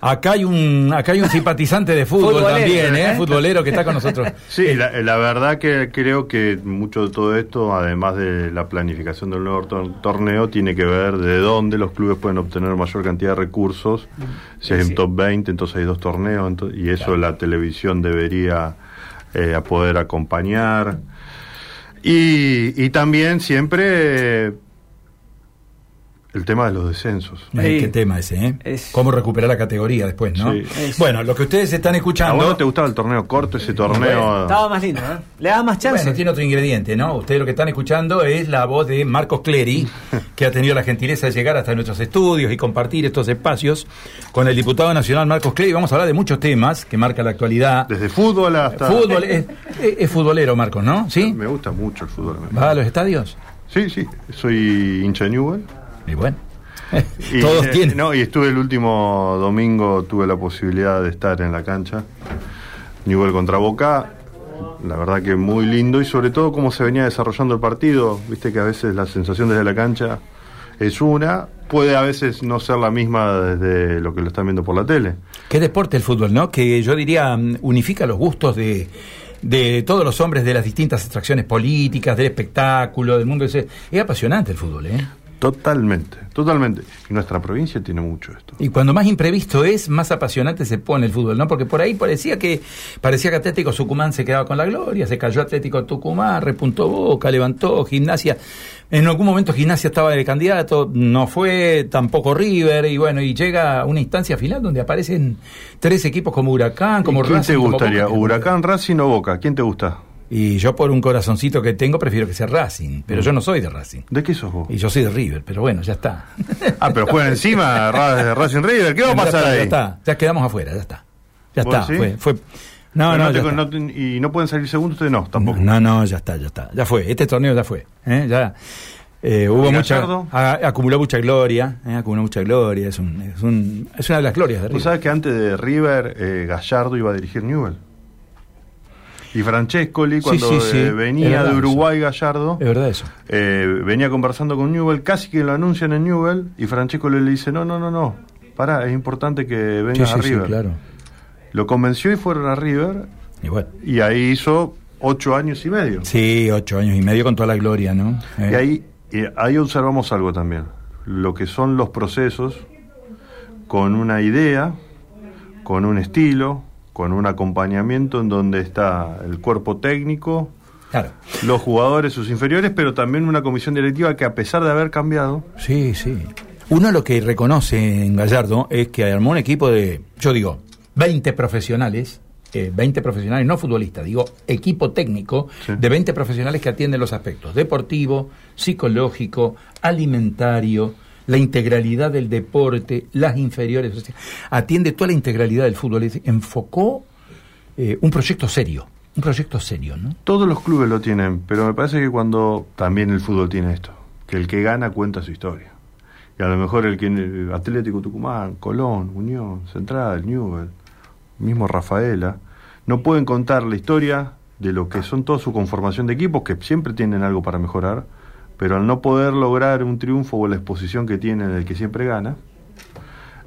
Acá hay un acá hay un simpatizante de fútbol Futbolero, también, ¿eh? ¿eh? Futbolero que está con nosotros. Sí, la, la verdad que creo que mucho de todo esto, además de la planificación del nuevo tor- torneo, tiene que ver de dónde los clubes pueden obtener mayor cantidad de recursos. Si hay un top 20, entonces hay dos torneos, y eso la televisión debería eh, poder acompañar. Y, y también siempre eh, el tema de los descensos. Sí. qué tema ese, ¿eh? Es- Cómo recuperar la categoría después, ¿no? Sí. Es- Bueno, lo que ustedes están ¿A escuchando. vos no te gustaba el torneo corto, ese torneo? Estaba más lindo, ¿eh? Le daba más chance. Bueno, tiene otro ingrediente, ¿no? Ustedes lo que están escuchando es la voz de Marcos Clery, que ha tenido la gentileza de llegar hasta nuestros estudios y compartir estos espacios con el diputado nacional Marcos Clery. Vamos a hablar de muchos temas que marcan la actualidad. Desde fútbol hasta... Fútbol, es, es- es futbolero, Marcos, ¿no? ¿Sí? Me gusta mucho el fútbol. ¿Va a los estadios? Sí, sí, soy hincha de Newell. Y bueno, Y, todos eh, tienen. No, y estuve el último domingo, tuve la posibilidad de estar en la cancha. Newell contra Boca, la verdad que muy lindo y sobre todo cómo se venía desarrollando el partido. Viste que a veces la sensación desde la cancha es una, puede a veces no ser la misma desde lo que lo están viendo por la tele. Qué deporte el fútbol, ¿no? Que yo diría mm, unifica los gustos de, de todos los hombres de las distintas extracciones políticas, del espectáculo, del mundo. ese. Es apasionante el fútbol, ¿eh? Totalmente, totalmente. Y nuestra provincia tiene mucho esto. Y cuando más imprevisto es, más apasionante se pone el fútbol, ¿no? Porque por ahí parecía que parecía que Atlético Tucumán se quedaba con la gloria, se cayó Atlético Tucumán, repuntó Boca, levantó Gimnasia. En algún momento Gimnasia estaba de candidato, no fue tampoco River y bueno, y llega a una instancia final donde aparecen tres equipos como Huracán, como ¿Y ¿Quién Racing, te como gustaría? Boca. ¿Huracán, Racing o Boca? ¿Quién te gusta? Y yo por un corazoncito que tengo prefiero que sea Racing, pero yo no soy de Racing. ¿De qué sos vos? Y yo soy de River, pero bueno, ya está. Ah, pero juega encima Ra- Racing River. ¿Qué va a Ya pasar está, ahí? Ya está, ya quedamos afuera, ya está. Ya ¿Vos está, sí? fue, fue. No, no, no te- ya está. no te- y no pueden salir segundos, ustedes no, tampoco. No, no, ya está, ya está. Ya fue, este torneo ya fue. ¿eh? Ya eh, hubo ¿Y mucha. Gallardo? a- acumuló mucha gloria, ¿eh? acumuló mucha gloria. Es, un, es, un, es una de las glorias de Tú River. sabes que antes de River, eh, Gallardo iba a dirigir Newell. Y Francescoli, cuando sí, sí. eh, venía de Uruguay, Gallardo, Es verdad eso. eh, venía conversando con Newell, casi que lo anuncian en Newell, y Francescoli le dice, no, no, no, no, pará, es importante que vengas a River. claro. Lo convenció y fueron a River, Y bueno. y ahí hizo ocho años y medio. Sí, ocho años y medio con toda la gloria, ¿no? Eh, Y ahí, y ahí observamos algo también, lo que son los procesos con una idea, con un estilo, con un acompañamiento en donde está el cuerpo técnico, Claro. los jugadores, sus inferiores, pero también una comisión directiva que a pesar de haber cambiado, Sí, sí. Uno lo que reconoce en Gallardo es que armó un equipo de, yo digo, 20 profesionales, eh, 20 profesionales, no futbolistas, digo, equipo técnico Sí. de 20 profesionales que atienden los aspectos deportivo, psicológico, alimentario, la integralidad del deporte, las inferiores, atiende toda la integralidad del fútbol. Es enfocó eh, un proyecto serio, un proyecto serio, ¿no? todos los clubes lo tienen, pero me parece que cuando también el fútbol tiene esto, que el que gana cuenta su historia. Y a lo mejor el que Atlético Tucumán, Colón, Unión, Central, Newell, mismo Rafaela, no pueden contar la historia de lo que son toda su conformación de equipos, que siempre tienen algo para mejorar, pero al no poder lograr un triunfo o la exposición que tienen el que siempre gana,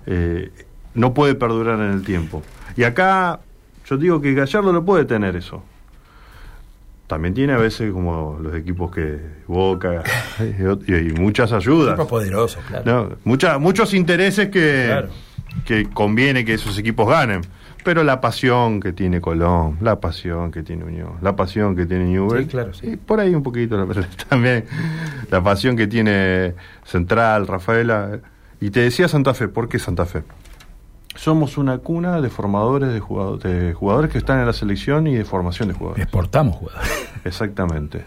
eh, no puede perdurar en el tiempo. Y acá yo digo que Gallardo lo puede tener eso. También tiene a veces como los equipos que Boca y, y muchas ayudas. Poderoso, claro. No, mucha- muchos intereses que, Claro. Que conviene que esos equipos ganen. Pero la pasión que tiene Colón, la pasión que tiene Unión, la pasión que tiene Newell, Sí, claro, sí. y por ahí un poquito la- también la pasión que tiene Central, Rafaela. Y te decía Santa Fe, ¿por qué Santa Fe? Somos una cuna de formadores de jugadores, de jugadores que están en la selección y de formación de jugadores. Exportamos jugadores. Exactamente.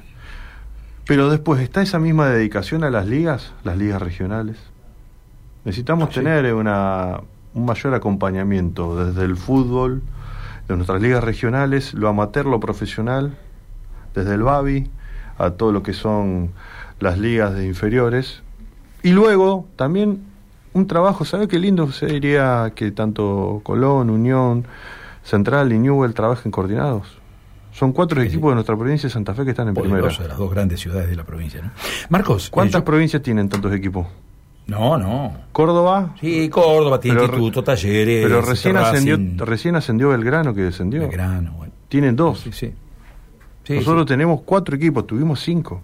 Pero después está esa misma dedicación a las ligas, las ligas regionales. Necesitamos Sí. tener una, un mayor acompañamiento desde el fútbol, de nuestras ligas regionales, lo amateur, lo profesional, desde el Babi a todo lo que son las ligas de inferiores. Y luego también un trabajo, ¿sabe qué lindo sería que tanto Colón, Unión, Central y Newell trabajen coordinados? Son cuatro Sí, equipos de nuestra provincia de Santa Fe que están en primera. De las dos grandes ciudades de la provincia. ¿no? Marcos, ¿Cuántas eh, yo- provincias tienen tantos equipos? No, no. Córdoba. Sí, Córdoba tiene Pero instituto, talleres. Pero recién ascendió, recién ascendió Belgrano que descendió. Belgrano, bueno. Tienen dos. Sí, sí. Sí, Nosotros sí. tenemos cuatro equipos, tuvimos cinco.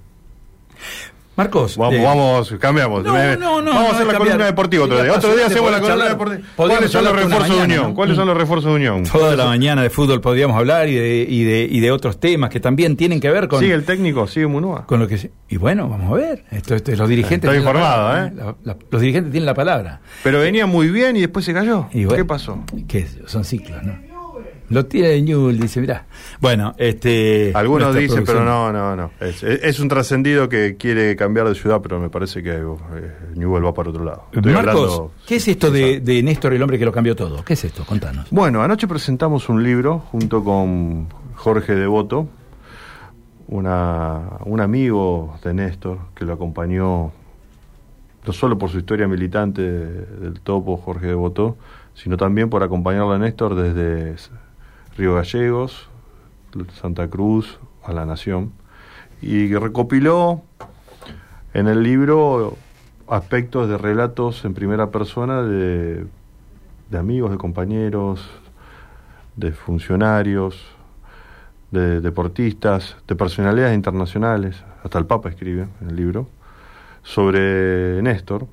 Marcos. Vamos, eh, vamos, cambiamos. No, no, no, vamos a hacer la columna deportiva otro día. Otro día hacemos la columna deportiva. ¿Cuáles son los refuerzos de Unión? ¿Cuáles son los refuerzos de Unión? Toda la mañana de fútbol podríamos hablar y de, y de, y de otros temas que también tienen que ver con, Sigue el técnico, sigue Munúa. con lo que Y bueno, vamos a ver. Esto, esto- los dirigentes. Estoy informado, palabra, ¿eh? La- la- los dirigentes tienen la palabra. Pero venía muy bien y después se cayó. Y bueno, ¿Qué pasó? ¿Qué es? Son ciclos, ¿no? Lo tiene Newell, dice, mirá. Bueno, este. Algunos dicen, pero no, no, no. Es, es- es un trascendido que quiere cambiar de ciudad, pero me parece que eh, Newell va para otro lado. Estoy Marcos, hablando- ¿qué es esto de, de Néstor, el hombre que lo cambió todo? ¿Qué es esto? Contanos. Bueno, anoche presentamos un libro junto con Jorge Devoto, una, un amigo de Néstor que lo acompañó no solo por su historia militante del topo Jorge Devoto, sino también por acompañarlo a Néstor desde Río Gallegos, Santa Cruz, a la Nación, y recopiló en el libro aspectos de relatos en primera persona de, de amigos, de compañeros, de funcionarios, de deportistas, de personalidades internacionales, hasta el Papa escribe en el libro, sobre Néstor,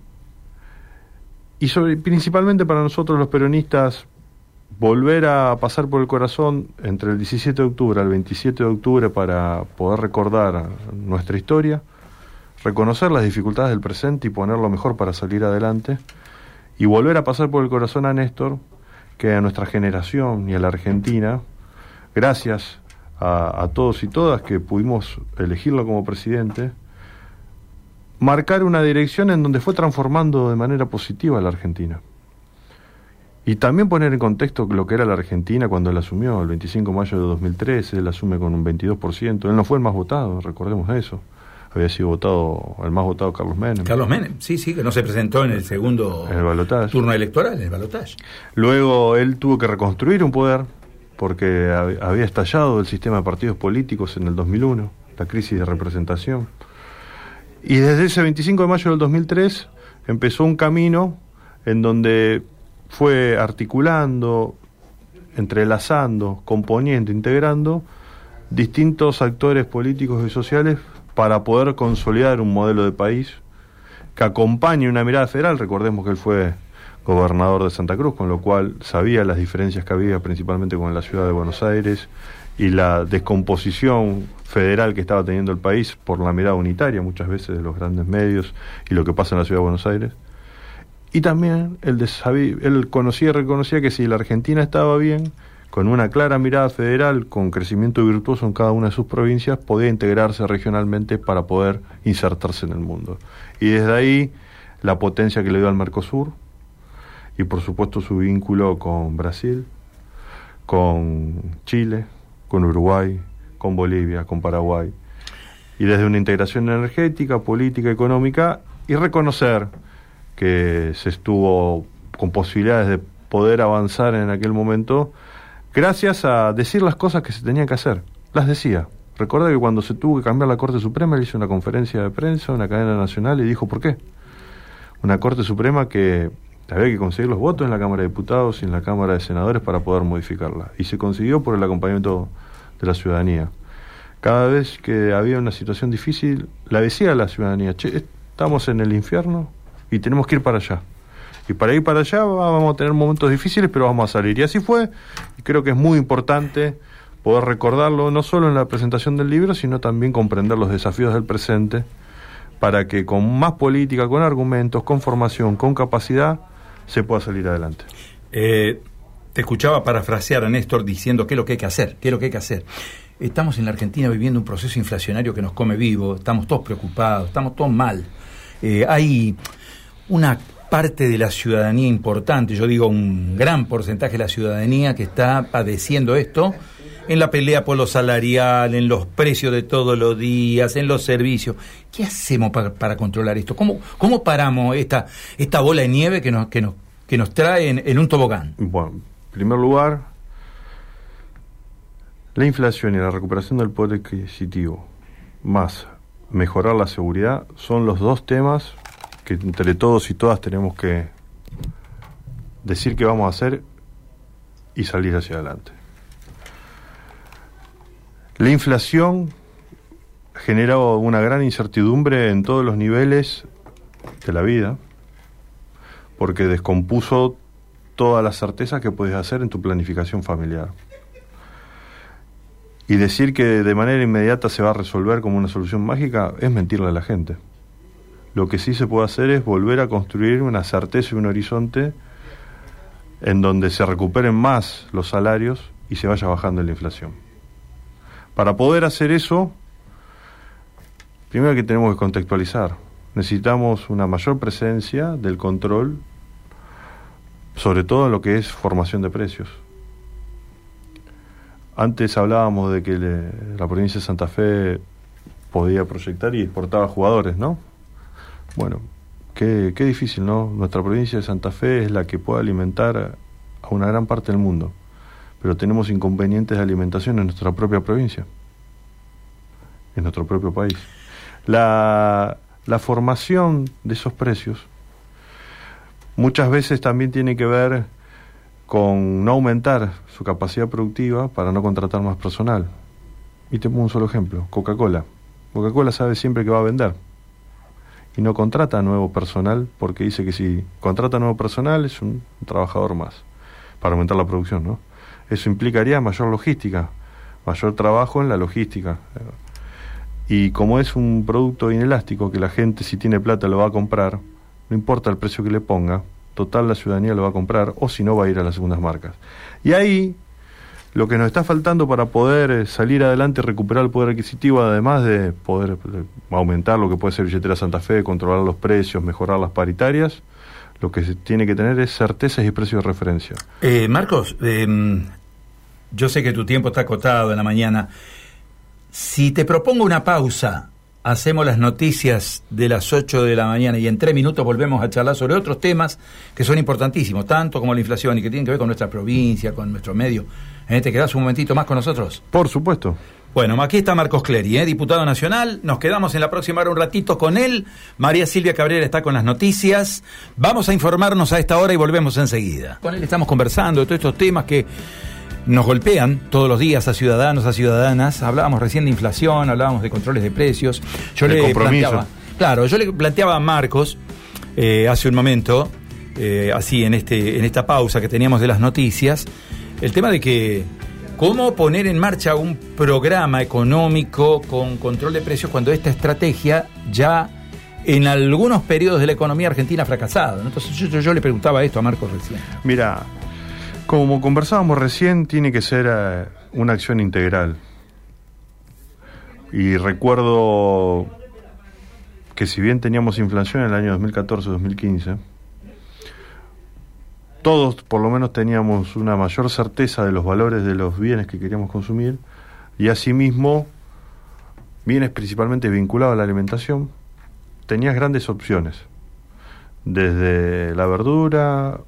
y sobre principalmente para nosotros los peronistas volver a pasar por el corazón entre el 17 de octubre al 27 de octubre para poder recordar nuestra historia, reconocer las dificultades del presente y poner lo mejor para salir adelante, y volver a pasar por el corazón a Néstor, que a nuestra generación y a la Argentina, gracias a, a todos y todas que pudimos elegirlo como presidente, marcar una dirección en donde fue transformando de manera positiva a la Argentina. Y también poner en contexto lo que era la Argentina cuando él asumió, el 25 de mayo de 2013, él asume con un 22%, él no fue el más votado, recordemos eso. Había sido votado, el más votado Carlos Menem. Carlos Menem, sí, sí, que no se presentó en el segundo En el balotaje. turno electoral, en el balotaje. Luego él tuvo que reconstruir un poder porque hab- había estallado el sistema de partidos políticos en el 2001, la crisis de representación. Y desde ese 25 de mayo del 2003 empezó un camino en donde fue articulando, entrelazando, componiendo, integrando distintos actores políticos y sociales para poder consolidar un modelo de país que acompañe una mirada federal. Recordemos que él fue gobernador de Santa Cruz, con lo cual sabía las diferencias que había principalmente con la ciudad de Buenos Aires y la descomposición federal que estaba teniendo el país por la mirada unitaria muchas veces de los grandes medios y lo que pasa en la ciudad de Buenos Aires. Y también él, él conocía y reconocía que si la Argentina estaba bien, con una clara mirada federal, con crecimiento virtuoso en cada una de sus provincias, podía integrarse regionalmente para poder insertarse en el mundo. Y desde ahí la potencia que le dio al Mercosur y por supuesto su vínculo con Brasil, con Chile, con Uruguay, con Bolivia, con Paraguay. Y desde una integración energética, política, económica y reconocer que se estuvo con posibilidades de poder avanzar en aquel momento gracias a decir las cosas que se tenían que hacer. Las decía. Recuerda que cuando se tuvo que cambiar la Corte Suprema, él hizo una conferencia de prensa, una cadena nacional, y dijo por qué. Una Corte Suprema que había que conseguir los votos en la Cámara de Diputados y en la Cámara de Senadores para poder modificarla. Y se consiguió por el acompañamiento de la ciudadanía. Cada vez que había una situación difícil, la decía la ciudadanía, che, estamos en el infierno y tenemos que ir para allá. Y para ir para allá vamos a tener momentos difíciles, pero vamos a salir. Y así fue. Y creo que es muy importante poder recordarlo, no solo en la presentación del libro, sino también comprender los desafíos del presente, para que con más política, con argumentos, con formación, con capacidad, se pueda salir adelante. Eh, te escuchaba parafrasear a Néstor diciendo qué es lo que hay que hacer, qué es lo que hay que hacer. Estamos en la Argentina viviendo un proceso inflacionario que nos come vivo, estamos todos preocupados, estamos todos mal. Eh, hay una parte de la ciudadanía importante, yo digo un gran porcentaje de la ciudadanía que está padeciendo esto en la pelea por lo salarial, en los precios de todos los días, en los servicios. ¿Qué hacemos para, controlar esto? ¿Cómo, cómo paramos esta, esta bola de nieve que nos, que nos, que nos trae en, en un tobogán? Bueno, en primer lugar, la inflación y la recuperación del poder adquisitivo, más mejorar la seguridad, son los dos temas que entre todos y todas tenemos que decir qué vamos a hacer y salir hacia adelante. La inflación genera una gran incertidumbre en todos los niveles de la vida, porque descompuso todas las certezas que puedes hacer en tu planificación familiar. Y decir que de manera inmediata se va a resolver como una solución mágica es mentirle a la gente. Lo que sí se puede hacer es volver a construir una certeza y un horizonte en donde se recuperen más los salarios y se vaya bajando la inflación. Para poder hacer eso, primero que tenemos que contextualizar. Necesitamos una mayor presencia del control, sobre todo en lo que es formación de precios. Antes hablábamos de que la provincia de Santa Fe podía proyectar y exportaba jugadores, ¿no? Bueno, qué, difícil, ¿no? Nuestra provincia de Santa Fe es la que puede alimentar a una gran parte del mundo, pero tenemos inconvenientes de alimentación en nuestra propia provincia, en nuestro propio país. La, la formación de esos precios muchas veces también tiene que ver con no aumentar su capacidad productiva para no contratar más personal. Y te pongo un solo ejemplo, Coca-Cola. Coca-Cola sabe siempre que va a vender y no contrata nuevo personal porque dice que si contrata nuevo personal es un trabajador más para aumentar la producción, ¿no? Eso implicaría mayor logística, mayor trabajo en la logística. Y como es un producto inelástico que la gente si tiene plata lo va a comprar, no importa el precio que le ponga, total la ciudadanía lo va a comprar o si no va a ir a las segundas marcas. Y ahí lo que nos está faltando para poder eh, salir adelante y recuperar el poder adquisitivo, además de poder eh, aumentar lo que puede ser billetera Santa Fe, controlar los precios, mejorar las paritarias, lo que se tiene que tener es certezas y precios de referencia. Eh, Marcos, em, yo sé que tu tiempo está acotado en la mañana. Si te propongo una pausa hacemos las noticias de las 8 de la mañana y en tres minutos volvemos a charlar sobre otros temas que son importantísimos, tanto como la inflación y que tienen que ver con nuestra provincia, con nuestro medio. ¿Eh? ¿Te quedas un momentito más con nosotros? Por supuesto. Bueno, aquí está Marcos Clery, ¿eh? diputado nacional. Nos quedamos en la próxima hora un ratito con él. María Silvia Cabrera está con las noticias. Vamos a informarnos a esta hora y volvemos enseguida. Con él estamos conversando de todos estos temas que nos golpean todos los días a ciudadanos, a ciudadanas. Hablábamos recién de inflación, hablábamos de controles de precios. Yo le planteaba, claro, yo le planteaba a Marcos eh, hace un momento, eh, así en este, en esta pausa que teníamos de las noticias, el tema de que cómo poner en marcha un programa económico con control de precios cuando esta estrategia ya en algunos periodos de la economía argentina ha fracasado. Entonces yo, le preguntaba esto a Marcos recién. Mira, como conversábamos recién, tiene que ser eh, una acción integral. Y recuerdo que si bien teníamos inflación en el año 2014-2015, todos por lo menos teníamos una mayor certeza de los valores de los bienes que queríamos consumir y asimismo bienes principalmente vinculados a la alimentación, tenías grandes opciones, desde la verdura,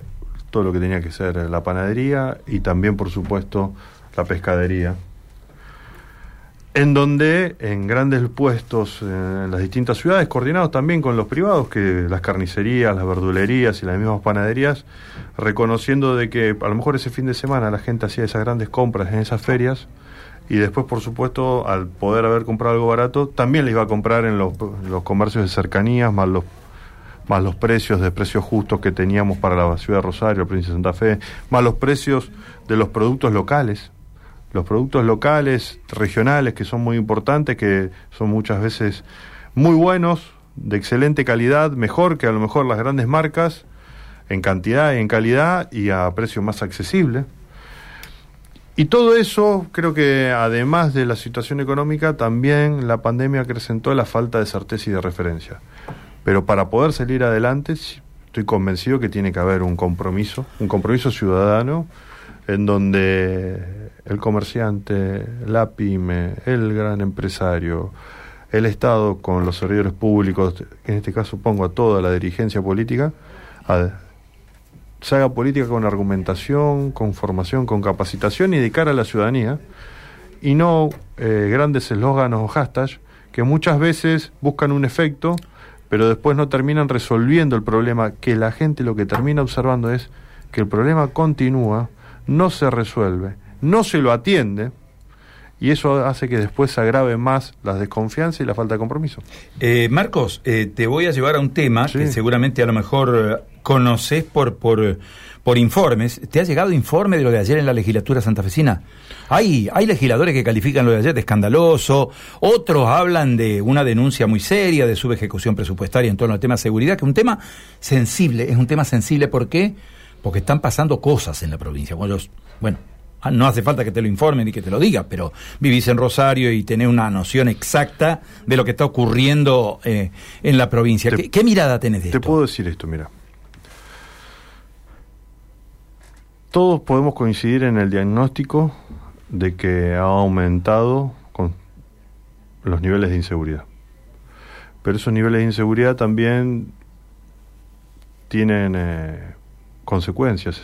todo lo que tenía que ser la panadería y también, por supuesto, la pescadería. En donde en grandes puestos en las distintas ciudades, coordinados también con los privados, que las carnicerías, las verdulerías y las mismas panaderías, reconociendo de que a lo mejor ese fin de semana la gente hacía esas grandes compras en esas ferias y después, por supuesto, al poder haber comprado algo barato, también le iba a comprar en los, los comercios de cercanías, más los más los precios de precios justos que teníamos para la ciudad de Rosario, la provincia de Santa Fe, más los precios de los productos locales, los productos locales, regionales, que son muy importantes, que son muchas veces muy buenos, de excelente calidad, mejor que a lo mejor las grandes marcas, en cantidad y en calidad y a precio más accesible. Y todo eso, creo que además de la situación económica, también la pandemia acrecentó la falta de certeza y de referencia. Pero para poder salir adelante, estoy convencido que tiene que haber un compromiso, un compromiso ciudadano, en donde el comerciante, la pyme, el gran empresario, el Estado con los servidores públicos, en este caso pongo a toda la dirigencia política, se haga política con argumentación, con formación, con capacitación y de cara a la ciudadanía, y no eh, grandes eslóganos o hashtags que muchas veces buscan un efecto pero después no terminan resolviendo el problema, que la gente lo que termina observando es que el problema continúa, no se resuelve, no se lo atiende, y eso hace que después se agrave más la desconfianza y la falta de compromiso. Eh, Marcos, eh, te voy a llevar a un tema que seguramente a lo mejor eh, conoces por, por, por informes. ¿Te ha llegado informe de lo de ayer en la legislatura santafesina? Hay, hay legisladores que califican lo de ayer de escandaloso, otros hablan de una denuncia muy seria de subejecución presupuestaria en torno al tema de seguridad, que es un tema sensible, es un tema sensible, ¿por qué? Porque están pasando cosas en la provincia. Bueno, bueno no hace falta que te lo informen ni que te lo diga, pero vivís en Rosario y tenés una noción exacta de lo que está ocurriendo eh, en la provincia. ¿Qué, mirada tenés de esto? Te puedo decir esto, mira. Todos podemos coincidir en el diagnóstico de que ha aumentado con los niveles de inseguridad. Pero esos niveles de inseguridad también tienen eh, consecuencias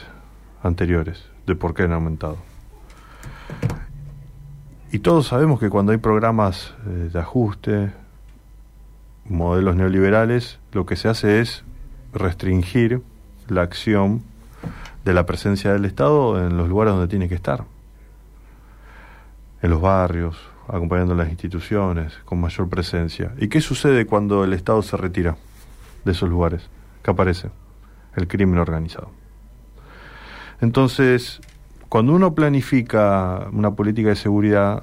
anteriores de por qué han aumentado. Y todos sabemos que cuando hay programas eh, de ajuste, modelos neoliberales, lo que se hace es restringir la acción de la presencia del Estado en los lugares donde tiene que estar. En los barrios, acompañando las instituciones, con mayor presencia. ¿Y qué sucede cuando el Estado se retira de esos lugares? ¿Qué aparece? El crimen organizado. Entonces, cuando uno planifica una política de seguridad,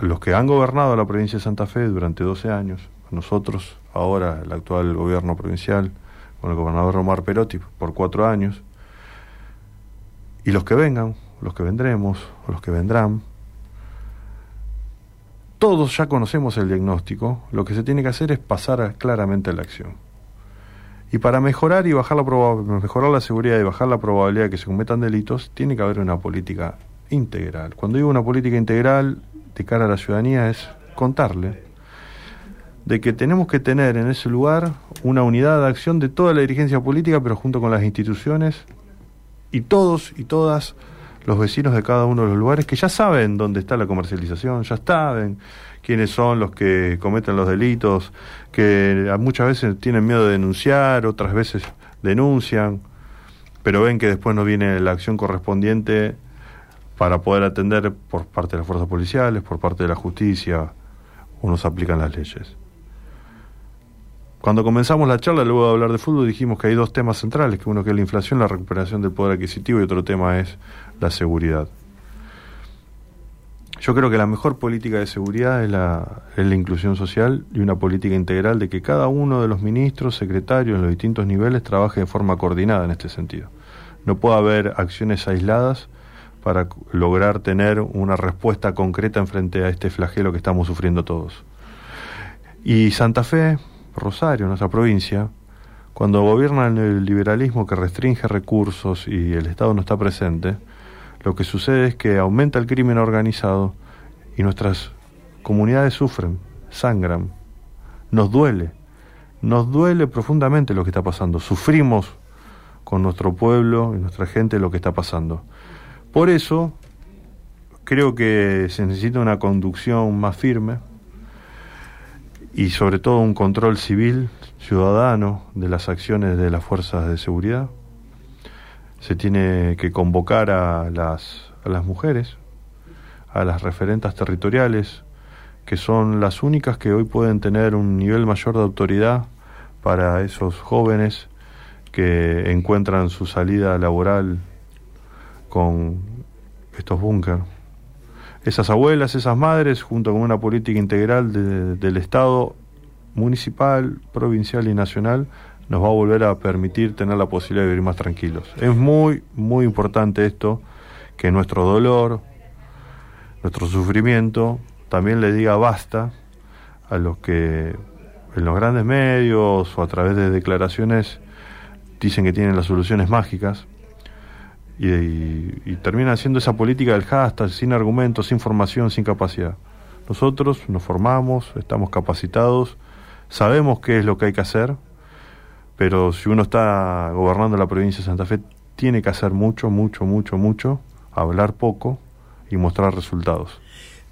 los que han gobernado la provincia de Santa Fe durante 12 años, nosotros, ahora el actual gobierno provincial, con el gobernador Romar Perotti por cuatro años, y los que vengan, los que vendremos, los que vendrán, todos ya conocemos el diagnóstico, lo que se tiene que hacer es pasar claramente a la acción. Y para mejorar y bajar la mejorar la seguridad y bajar la probabilidad de que se cometan delitos, tiene que haber una política integral. Cuando digo una política integral de cara a la ciudadanía es contarle de que tenemos que tener en ese lugar una unidad de acción de toda la dirigencia política, pero junto con las instituciones y todos y todas los vecinos de cada uno de los lugares que ya saben dónde está la comercialización, ya saben quiénes son los que cometen los delitos, que muchas veces tienen miedo de denunciar, otras veces denuncian, pero ven que después no viene la acción correspondiente para poder atender por parte de las fuerzas policiales, por parte de la justicia, o nos aplican las leyes. Cuando comenzamos la charla, luego de hablar de fútbol, dijimos que hay dos temas centrales, que uno que es la inflación, la recuperación del poder adquisitivo y otro tema es la seguridad. Yo creo que la mejor política de seguridad es la, la inclusión social y una política integral de que cada uno de los ministros, secretarios en los distintos niveles trabaje de forma coordinada en este sentido. No puede haber acciones aisladas para lograr tener una respuesta concreta en frente a este flagelo que estamos sufriendo todos. Y Santa Fe, Rosario, nuestra provincia, cuando gobierna el liberalismo que restringe recursos y el Estado no está presente, lo que sucede es que aumenta el crimen organizado y nuestras comunidades sufren, sangran, nos duele, nos duele profundamente lo que está pasando, sufrimos con nuestro pueblo y nuestra gente lo que está pasando. Por eso creo que se necesita una conducción más firme y sobre todo un control civil, ciudadano de las acciones de las fuerzas de seguridad se tiene que convocar a las, a las mujeres, a las referentas territoriales, que son las únicas que hoy pueden tener un nivel mayor de autoridad para esos jóvenes que encuentran su salida laboral con estos búnker. Esas abuelas, esas madres, junto con una política integral del Estado municipal, provincial y nacional, nos va a volver a permitir tener la posibilidad de vivir más tranquilos. Es muy, muy importante esto, que nuestro dolor, nuestro sufrimiento, también le diga basta a los que en los grandes medios o a través de declaraciones dicen que tienen las soluciones mágicas y, terminan haciendo esa política del hashtag sin argumentos, sin formación, sin capacidad. Nosotros nos formamos, estamos capacitados, sabemos qué es lo que hay que hacer, pero si uno está gobernando la provincia de Santa Fe, tiene que hacer mucho, mucho, mucho, mucho, hablar poco y mostrar resultados.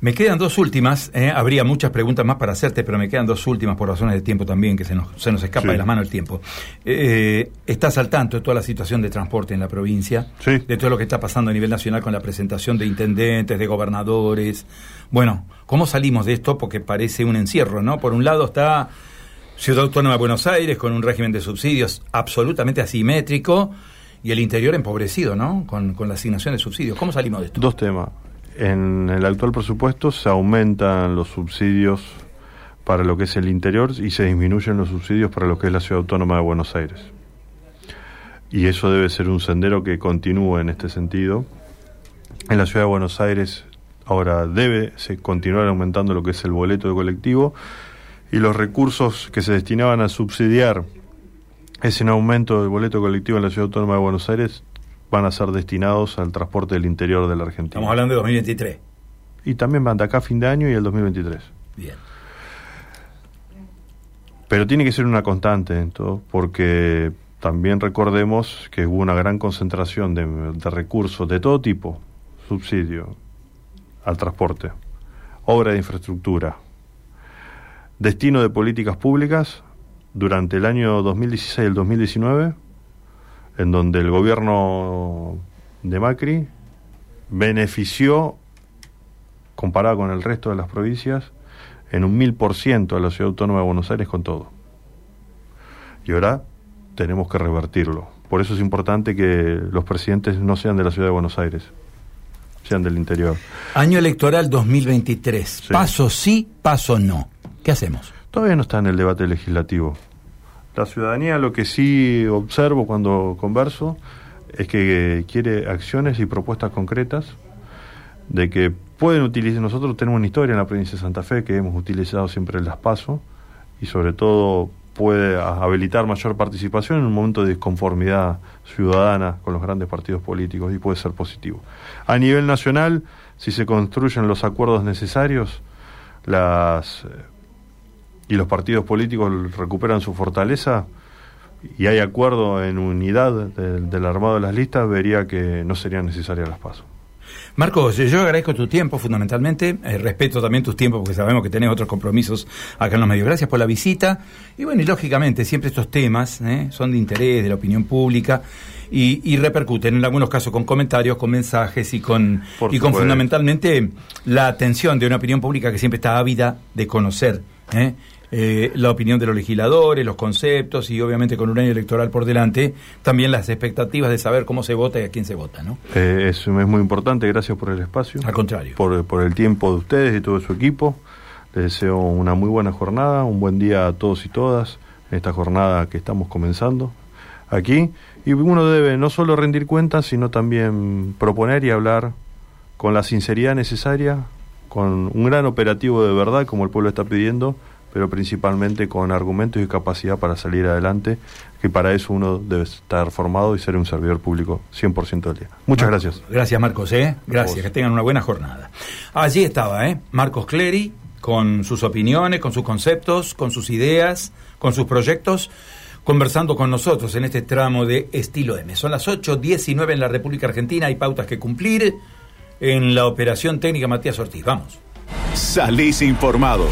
Me quedan dos últimas, ¿eh? habría muchas preguntas más para hacerte, pero me quedan dos últimas por razones de tiempo también, que se nos, se nos escapa Sí. de las manos el tiempo. Eh, estás al tanto de toda la situación de transporte en la provincia, Sí. de todo lo que está pasando a nivel nacional con la presentación de intendentes, de gobernadores. Bueno, ¿cómo salimos de esto? Porque parece un encierro, ¿no? Por un lado está Ciudad Autónoma de Buenos Aires con un régimen de subsidios absolutamente asimétrico y el interior empobrecido, ¿no? Con, con la asignación de subsidios. ¿Cómo salimos de esto? Dos temas. En el actual presupuesto se aumentan los subsidios para lo que es el interior y se disminuyen los subsidios para lo que es la ciudad autónoma de Buenos Aires. Y eso debe ser un sendero que continúe en este sentido. En la ciudad de Buenos Aires ahora debe se continuar aumentando lo que es el boleto de colectivo y los recursos que se destinaban a subsidiar ese aumento del boleto colectivo en la ciudad autónoma de Buenos Aires van a ser destinados al transporte del interior de la Argentina. Estamos hablando de 2023. Y también van de acá a fin de año y el 2023. Bien. Pero tiene que ser una constante en todo, porque también recordemos que hubo una gran concentración de, de recursos de todo tipo, subsidio al transporte, obra de infraestructura, destino de políticas públicas durante el año 2016 y el 2019, en donde el gobierno de Macri benefició, comparado con el resto de las provincias, en un mil por ciento a la ciudad autónoma de Buenos Aires con todo. Y ahora tenemos que revertirlo. Por eso es importante que los presidentes no sean de la ciudad de Buenos Aires, sean del interior. Año electoral 2023. Sí. Paso sí, paso no. ¿Qué hacemos? Todavía no está en el debate legislativo. La ciudadanía lo que sí observo cuando converso es que quiere acciones y propuestas concretas de que pueden utilizar, nosotros tenemos una historia en la provincia de Santa Fe que hemos utilizado siempre el las paso y sobre todo puede habilitar mayor participación en un momento de disconformidad ciudadana con los grandes partidos políticos y puede ser positivo. A nivel nacional, si se construyen los acuerdos necesarios, las eh, y los partidos políticos recuperan su fortaleza y hay acuerdo en unidad del, del armado de las listas, vería que no serían necesarias las pasos. Marcos, yo agradezco tu tiempo fundamentalmente, eh, respeto también tus tiempos porque sabemos que tenés otros compromisos acá en los medios. Gracias por la visita y bueno, y lógicamente siempre estos temas eh, son de interés de la opinión pública y, y repercuten en algunos casos con comentarios, con mensajes y con, Por y con fundamentalmente la atención de una opinión pública que siempre está ávida de conocer. eh, eh, la opinión de los legisladores, los conceptos y obviamente con un año electoral por delante, también las expectativas de saber cómo se vota y a quién se vota, ¿no? Eh, es, es muy importante, gracias por el espacio. Al contrario. Por, por el tiempo de ustedes y todo su equipo. Les deseo una muy buena jornada, un buen día a todos y todas en esta jornada que estamos comenzando aquí. Y uno debe no solo rendir cuentas, sino también proponer y hablar con la sinceridad necesaria, con un gran operativo de verdad como el pueblo está pidiendo, pero principalmente con argumentos y capacidad para salir adelante, que para eso uno debe estar formado y ser un servidor público 100% del día. Muchas Marcos, gracias. Gracias, Marcos, ¿eh? Gracias, que tengan una buena jornada. Allí estaba, ¿eh? Marcos Clery, con sus opiniones, con sus conceptos, con sus ideas, con sus proyectos, conversando con nosotros en este tramo de Estilo M. Son las 8.19 en la República Argentina, hay pautas que cumplir en la operación técnica Matías Ortiz. Vamos. Salís informado.